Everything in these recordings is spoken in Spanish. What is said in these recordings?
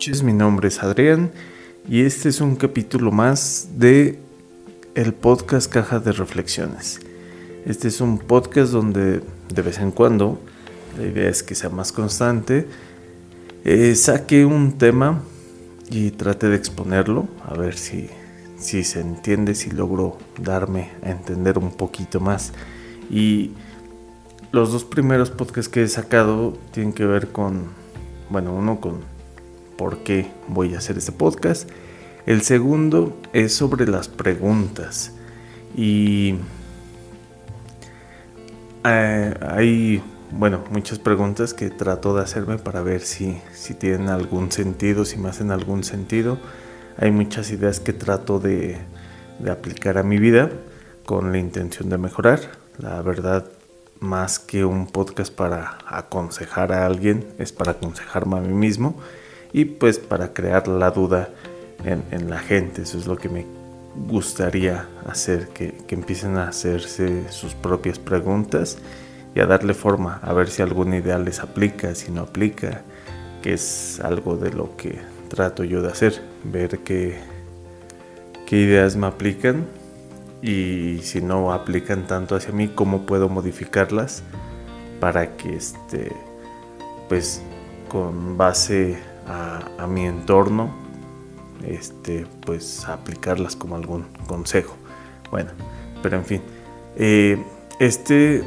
noches, mi nombre es Adrián y este es un capítulo más de el podcast Caja de Reflexiones. Este es un podcast donde de vez en cuando, la idea es que sea más constante, eh, saque un tema y trate de exponerlo, a ver si, si se entiende, si logro darme a entender un poquito más. Y los dos primeros podcasts que he sacado tienen que ver con, bueno, uno con por qué voy a hacer este podcast. El segundo es sobre las preguntas. Y eh, hay, bueno, muchas preguntas que trato de hacerme para ver si, si tienen algún sentido, si me hacen algún sentido. Hay muchas ideas que trato de, de aplicar a mi vida con la intención de mejorar. La verdad, más que un podcast para aconsejar a alguien, es para aconsejarme a mí mismo y pues para crear la duda en, la gente. Eso es lo que me gustaría hacer, que, que, empiecen a hacerse sus propias preguntas y a darle forma, a ver si alguna idea les aplica, si no aplica, que es algo de lo que trato yo de hacer, ver qué, qué ideas me aplican y si no aplican tanto hacia mí, cómo puedo modificarlas para que este, pues con base a, mi entorno, este, pues aplicarlas como algún consejo. Bueno, pero en fin, eh, este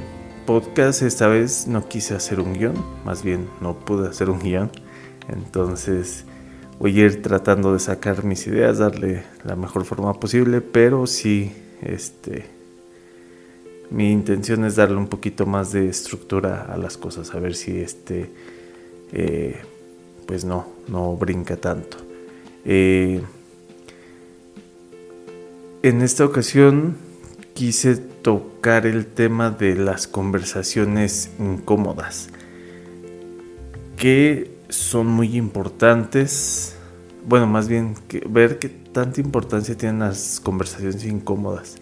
podcast esta vez no quise hacer un guion, más bien no pude hacer un guion, entonces voy a ir tratando de sacar mis ideas, darle la mejor forma posible, pero sí este, mi intención es darle un poquito más de estructura a las cosas, a ver si este, eh, pues no, no brinca tanto. Eh, en esta ocasión quise tocar el tema de las conversaciones incómodas, que son muy importantes, bueno, más bien que ver que tanta importancia tienen las conversaciones incómodas.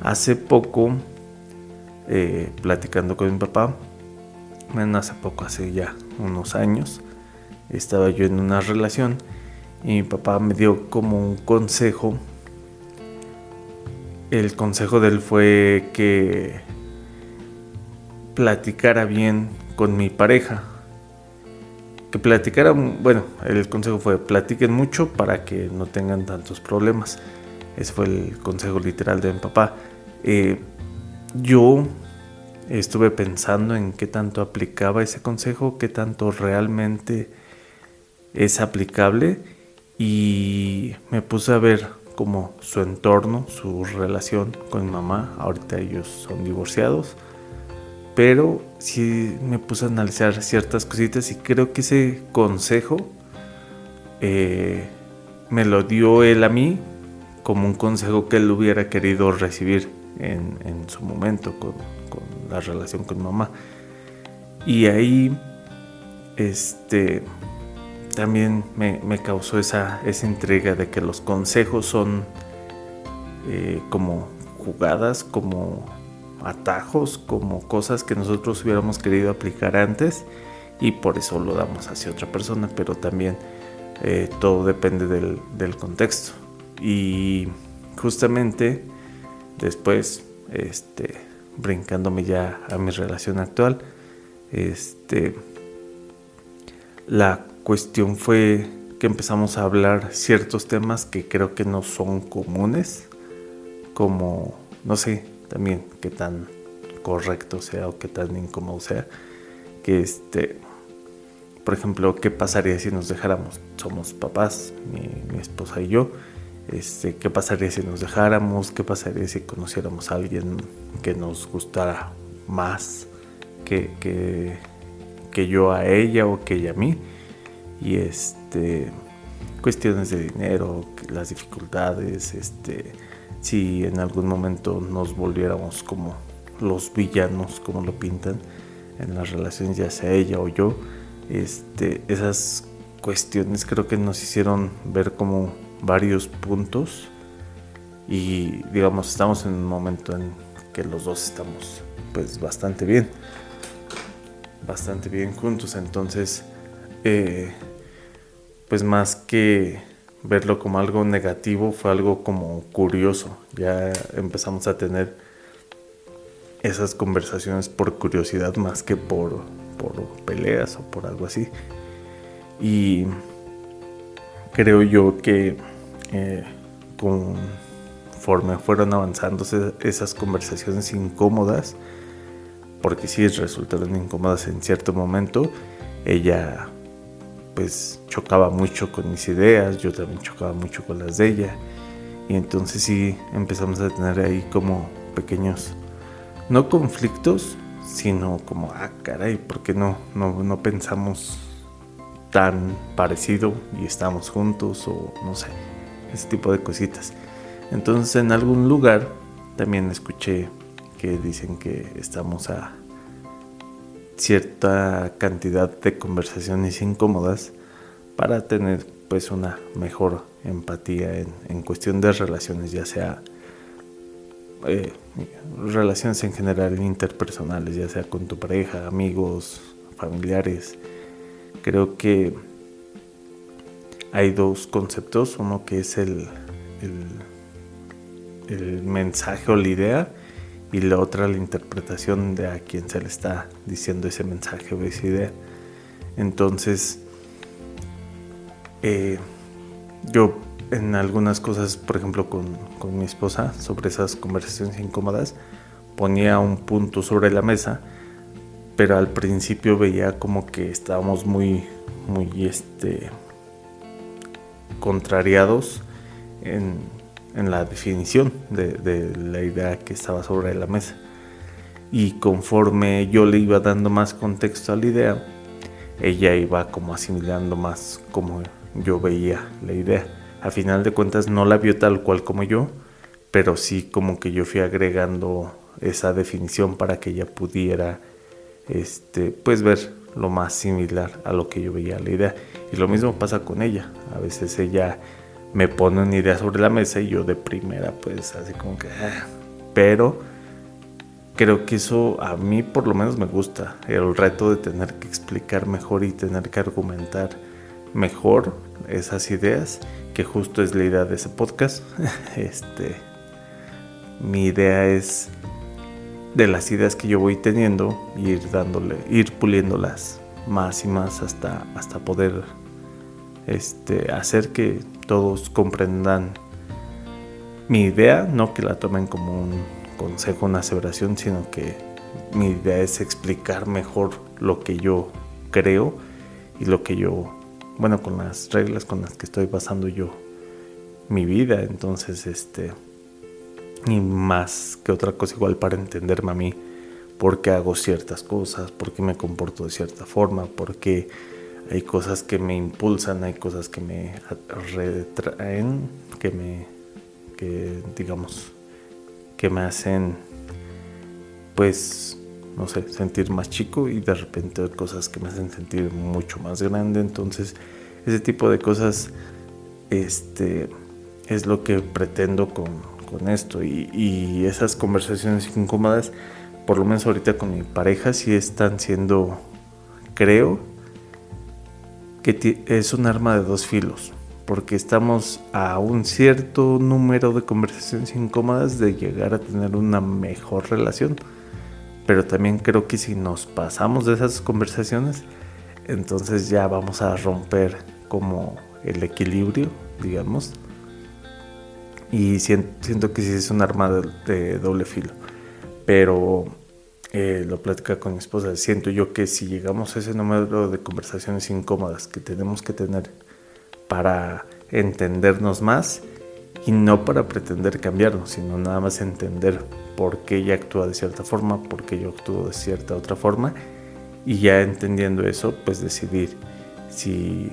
Hace poco, eh, platicando con mi papá, bueno, hace poco, hace ya unos años, estaba yo en una relación y mi papá me dio como un consejo. El consejo de él fue que platicara bien con mi pareja que platicaran, bueno, el consejo fue platiquen mucho para que no tengan tantos problemas. Ese fue el consejo literal de mi papá. Eh, yo estuve pensando en qué tanto aplicaba ese consejo, qué tanto realmente es aplicable y me puse a ver como su entorno, su relación con mi mamá. Ahorita ellos son divorciados pero sí me puse a analizar ciertas cositas y creo que ese consejo eh, me lo dio él a mí como un consejo que él hubiera querido recibir en, su momento con, la relación con mamá. Y ahí este, también me, causó esa, esa intriga de que los consejos son eh, como jugadas, como atajos, como cosas que nosotros hubiéramos querido aplicar antes y por eso lo damos hacia otra persona, pero también eh, todo depende del, contexto. Y justamente después, este, brincándome ya a mi relación actual, este, la cuestión fue que empezamos a hablar ciertos temas que creo que no son comunes, como, no sé, también qué tan correcto sea o qué tan incómodo sea. Que este, por ejemplo, ¿qué pasaría si nos dejáramos? Somos papás, mi, esposa y yo. Este, ¿Qué pasaría si nos dejáramos? ¿Qué pasaría si conociéramos a alguien que nos gustara más que, que, que yo a ella o que ella a mí? Y este, cuestiones de dinero, las dificultades, este, si en algún momento nos volviéramos como los villanos, como lo pintan en las relaciones, ya sea ella o yo, este, esas cuestiones creo que nos hicieron ver como varios puntos y digamos estamos en un momento en que los dos estamos pues bastante bien bastante bien juntos. Entonces eh, pues más que verlo como algo negativo, fue algo como curioso. Ya empezamos a tener esas conversaciones por curiosidad más que por, por peleas o por algo así. Y creo yo que eh, conforme fueron avanzando esas conversaciones incómodas, porque sí resultaron incómodas en cierto momento, ella pues chocaba mucho con mis ideas, yo también chocaba mucho con las de ella. Y entonces sí empezamos a tener ahí como pequeños, no conflictos, sino como, ah, caray, ¿por qué no, no, no pensamos tan parecido y estamos juntos o no sé, ese tipo de cositas. Entonces en algún lugar también escuché que dicen que estamos a cierta cantidad de conversaciones incómodas para tener pues una mejor empatía en, cuestión de relaciones, ya sea eh, relaciones en general interpersonales, ya sea con tu pareja, amigos, familiares. Creo que hay dos conceptos, uno que es el, el, el mensaje o la idea y la otra la interpretación de a quien se le está diciendo ese mensaje o esa idea. Entonces, eh, yo en algunas cosas, por ejemplo con, con, mi esposa, sobre esas conversaciones incómodas, ponía un punto sobre la mesa, pero al principio veía como que estábamos muy, muy, este, contrariados en, en la definición de, la idea que estaba sobre la mesa. Y conforme yo le iba dando más contexto a la idea, ella iba como asimilando más como yo veía la idea. A final de cuentas no la vio tal cual como yo, pero sí como que yo fui agregando esa definición para que ella pudiera este pues ver lo más similar a lo que yo veía la idea. Y lo mismo pasa con ella. A veces ella me pone una idea sobre la mesa y yo de primera pues así como que... Ah". Pero creo que eso a mí por lo menos me gusta. El reto de tener que explicar mejor y tener que argumentar mejor esas ideas, que justo es la idea de ese podcast. este, mi idea es de las ideas que yo voy teniendo, ir dándole, ir puliéndolas más y más hasta, hasta poder este, hacer que todos comprendan mi idea, no que la tomen como un consejo, una aseveración, sino que mi idea es explicar mejor lo que yo creo y lo que yo, bueno, con las reglas con las que estoy basando yo mi vida, entonces, este, y más que otra cosa igual para entenderme a mí, por qué hago ciertas cosas, por qué me comporto de cierta forma, por qué hay cosas que me impulsan, hay cosas que me retraen, que me, que digamos, que me hacen, pues, no sé, sentir más chico y de repente hay cosas que me hacen sentir mucho más grande. Entonces, ese tipo de cosas, este, es lo que pretendo con, esto y, y esas conversaciones incómodas, por lo menos ahorita con mi pareja, sí están siendo, creo, es un arma de dos filos, porque estamos a un cierto número de conversaciones incómodas de llegar a tener una mejor relación. Pero también creo que si nos pasamos de esas conversaciones, entonces ya vamos a romper como el equilibrio, digamos. Y siento, que sí es un arma de doble filo. Pero eh, lo platica con mi esposa, siento yo que si llegamos a ese número de conversaciones incómodas que tenemos que tener para entendernos más y no para pretender cambiarnos, sino nada más entender por qué ella actúa de cierta forma, por qué yo actúo de cierta otra forma y ya entendiendo eso, pues decidir si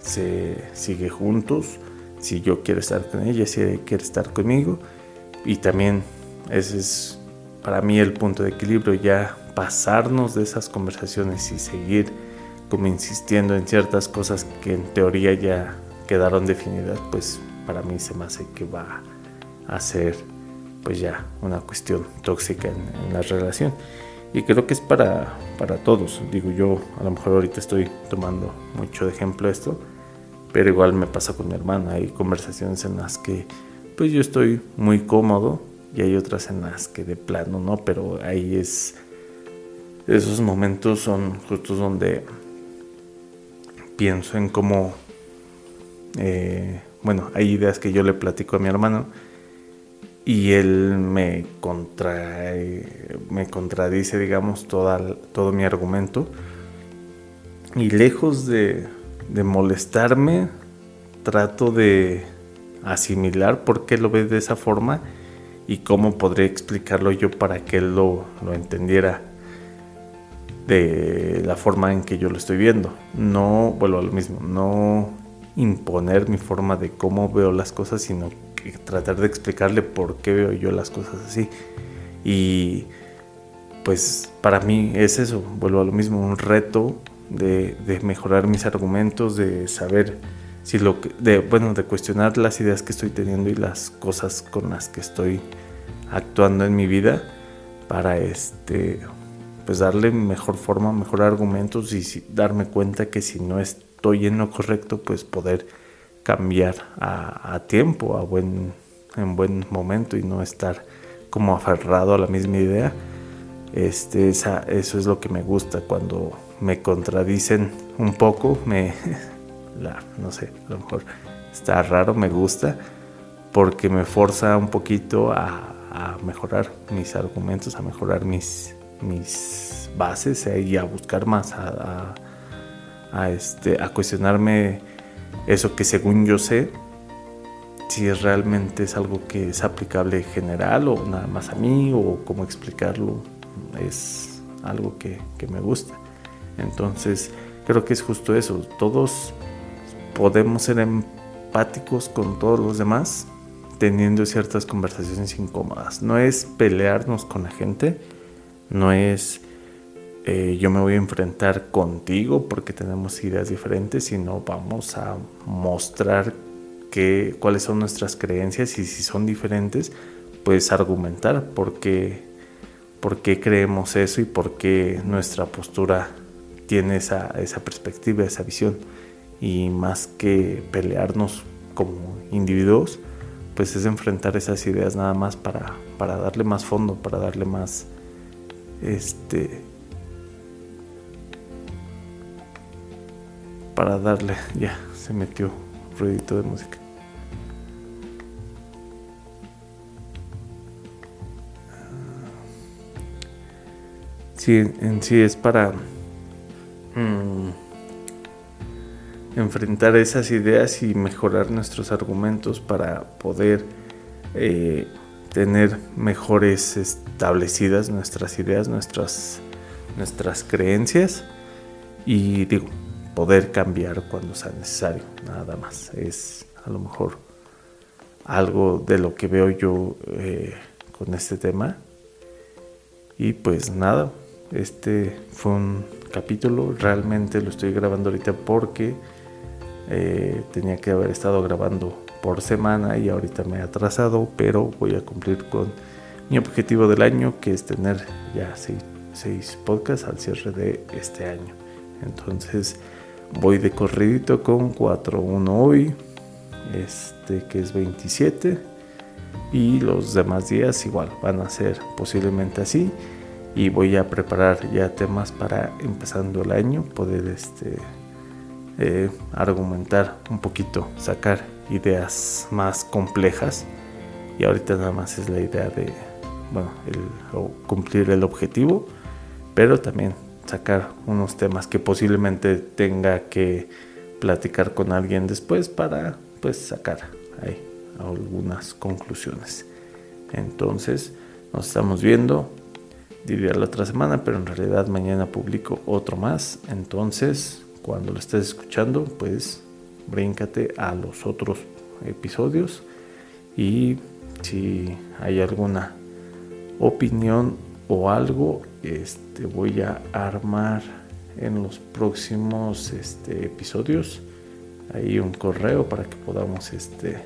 se sigue juntos, si yo quiero estar con ella, si ella quiere estar conmigo y también ese es para mí el punto de equilibrio, ya pasarnos de esas conversaciones y seguir como insistiendo en ciertas cosas que en teoría ya quedaron definidas, pues para mí se me hace que va a ser pues ya una cuestión tóxica en, la relación. Y creo que es para, para todos. Digo, yo a lo mejor ahorita estoy tomando mucho de ejemplo esto, pero igual me pasa con mi hermana. Hay conversaciones en las que pues yo estoy muy cómodo y hay otras en las que de plano no, pero ahí es esos momentos son justos donde pienso en cómo eh, bueno, hay ideas que yo le platico a mi hermano y él me, me contradice, digamos, todo mi argumento. Y lejos de, de molestarme, trato de asimilar por qué lo ve de esa forma y cómo podría explicarlo yo para que él lo, lo entendiera de la forma en que yo lo estoy viendo. No, vuelvo a lo mismo, no imponer mi forma de cómo veo las cosas, sino que tratar de explicarle por qué veo yo las cosas así. Y pues para mí es eso, vuelvo a lo mismo, un reto de, mejorar mis argumentos, de saber si lo que, de, bueno, de cuestionar las ideas que estoy teniendo y las cosas con las que estoy actuando en mi vida para este pues darle mejor forma, mejor argumentos y darme cuenta que si no es estoy en lo correcto, pues poder cambiar a, tiempo, a buen, en buen momento y no estar como aferrado a la misma idea. Este, esa, eso es lo que me gusta cuando me contradicen un poco, me, no sé, a lo mejor está raro, me gusta, porque me forza un poquito a, mejorar mis argumentos, a mejorar mis, mis bases y a buscar más, a a, este, a cuestionarme eso que según yo sé, si realmente es algo que es aplicable general o nada más a mí o cómo explicarlo, es algo que, que me gusta. Entonces, creo que es justo eso. Todos podemos ser empáticos con todos los demás teniendo ciertas conversaciones incómodas. No es pelearnos con la gente, no es eh, yo me voy a enfrentar contigo porque tenemos ideas diferentes, sino vamos a mostrar que, cuáles son nuestras creencias y si son diferentes, pues argumentar por qué, por qué creemos eso y por qué nuestra postura tiene esa, esa perspectiva, esa visión. Y más que pelearnos como individuos, pues es enfrentar esas ideas nada más para, para darle más fondo, para darle más este para darle, ya se metió ruidito de música. Sí, en sí es para enfrentar esas ideas y mejorar nuestros argumentos para poder eh, tener mejores establecidas nuestras ideas, nuestras, nuestras creencias. Y digo, poder cambiar cuando sea necesario, nada más. Es a lo mejor algo de lo que veo yo eh, con este tema. Y pues nada, este fue un capítulo, realmente lo estoy grabando ahorita porque eh, tenía que haber estado grabando por semana y ahorita me he atrasado, pero voy a cumplir con mi objetivo del año, que es tener ya seis, seis podcasts al cierre de este año. Entonces, voy de corridito con 4-1 hoy, este que es 27 y los demás días igual van a ser posiblemente así y voy a preparar ya temas para empezando el año poder este eh, argumentar un poquito sacar ideas más complejas y ahorita nada más es la idea de bueno cumplir el objetivo pero también sacar unos temas que posiblemente tenga que platicar con alguien después para pues sacar ahí algunas conclusiones. Entonces nos estamos viendo, diría la otra semana, pero en realidad mañana publico otro más. Entonces cuando lo estés escuchando pues bríncate a los otros episodios y si hay alguna opinión o algo este, voy a armar en los próximos este, episodios ahí un correo para que podamos este,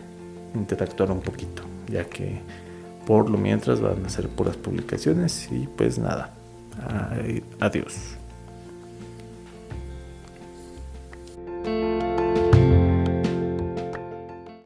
interactuar un poquito, ya que por lo mientras van a ser puras publicaciones y pues nada, adiós.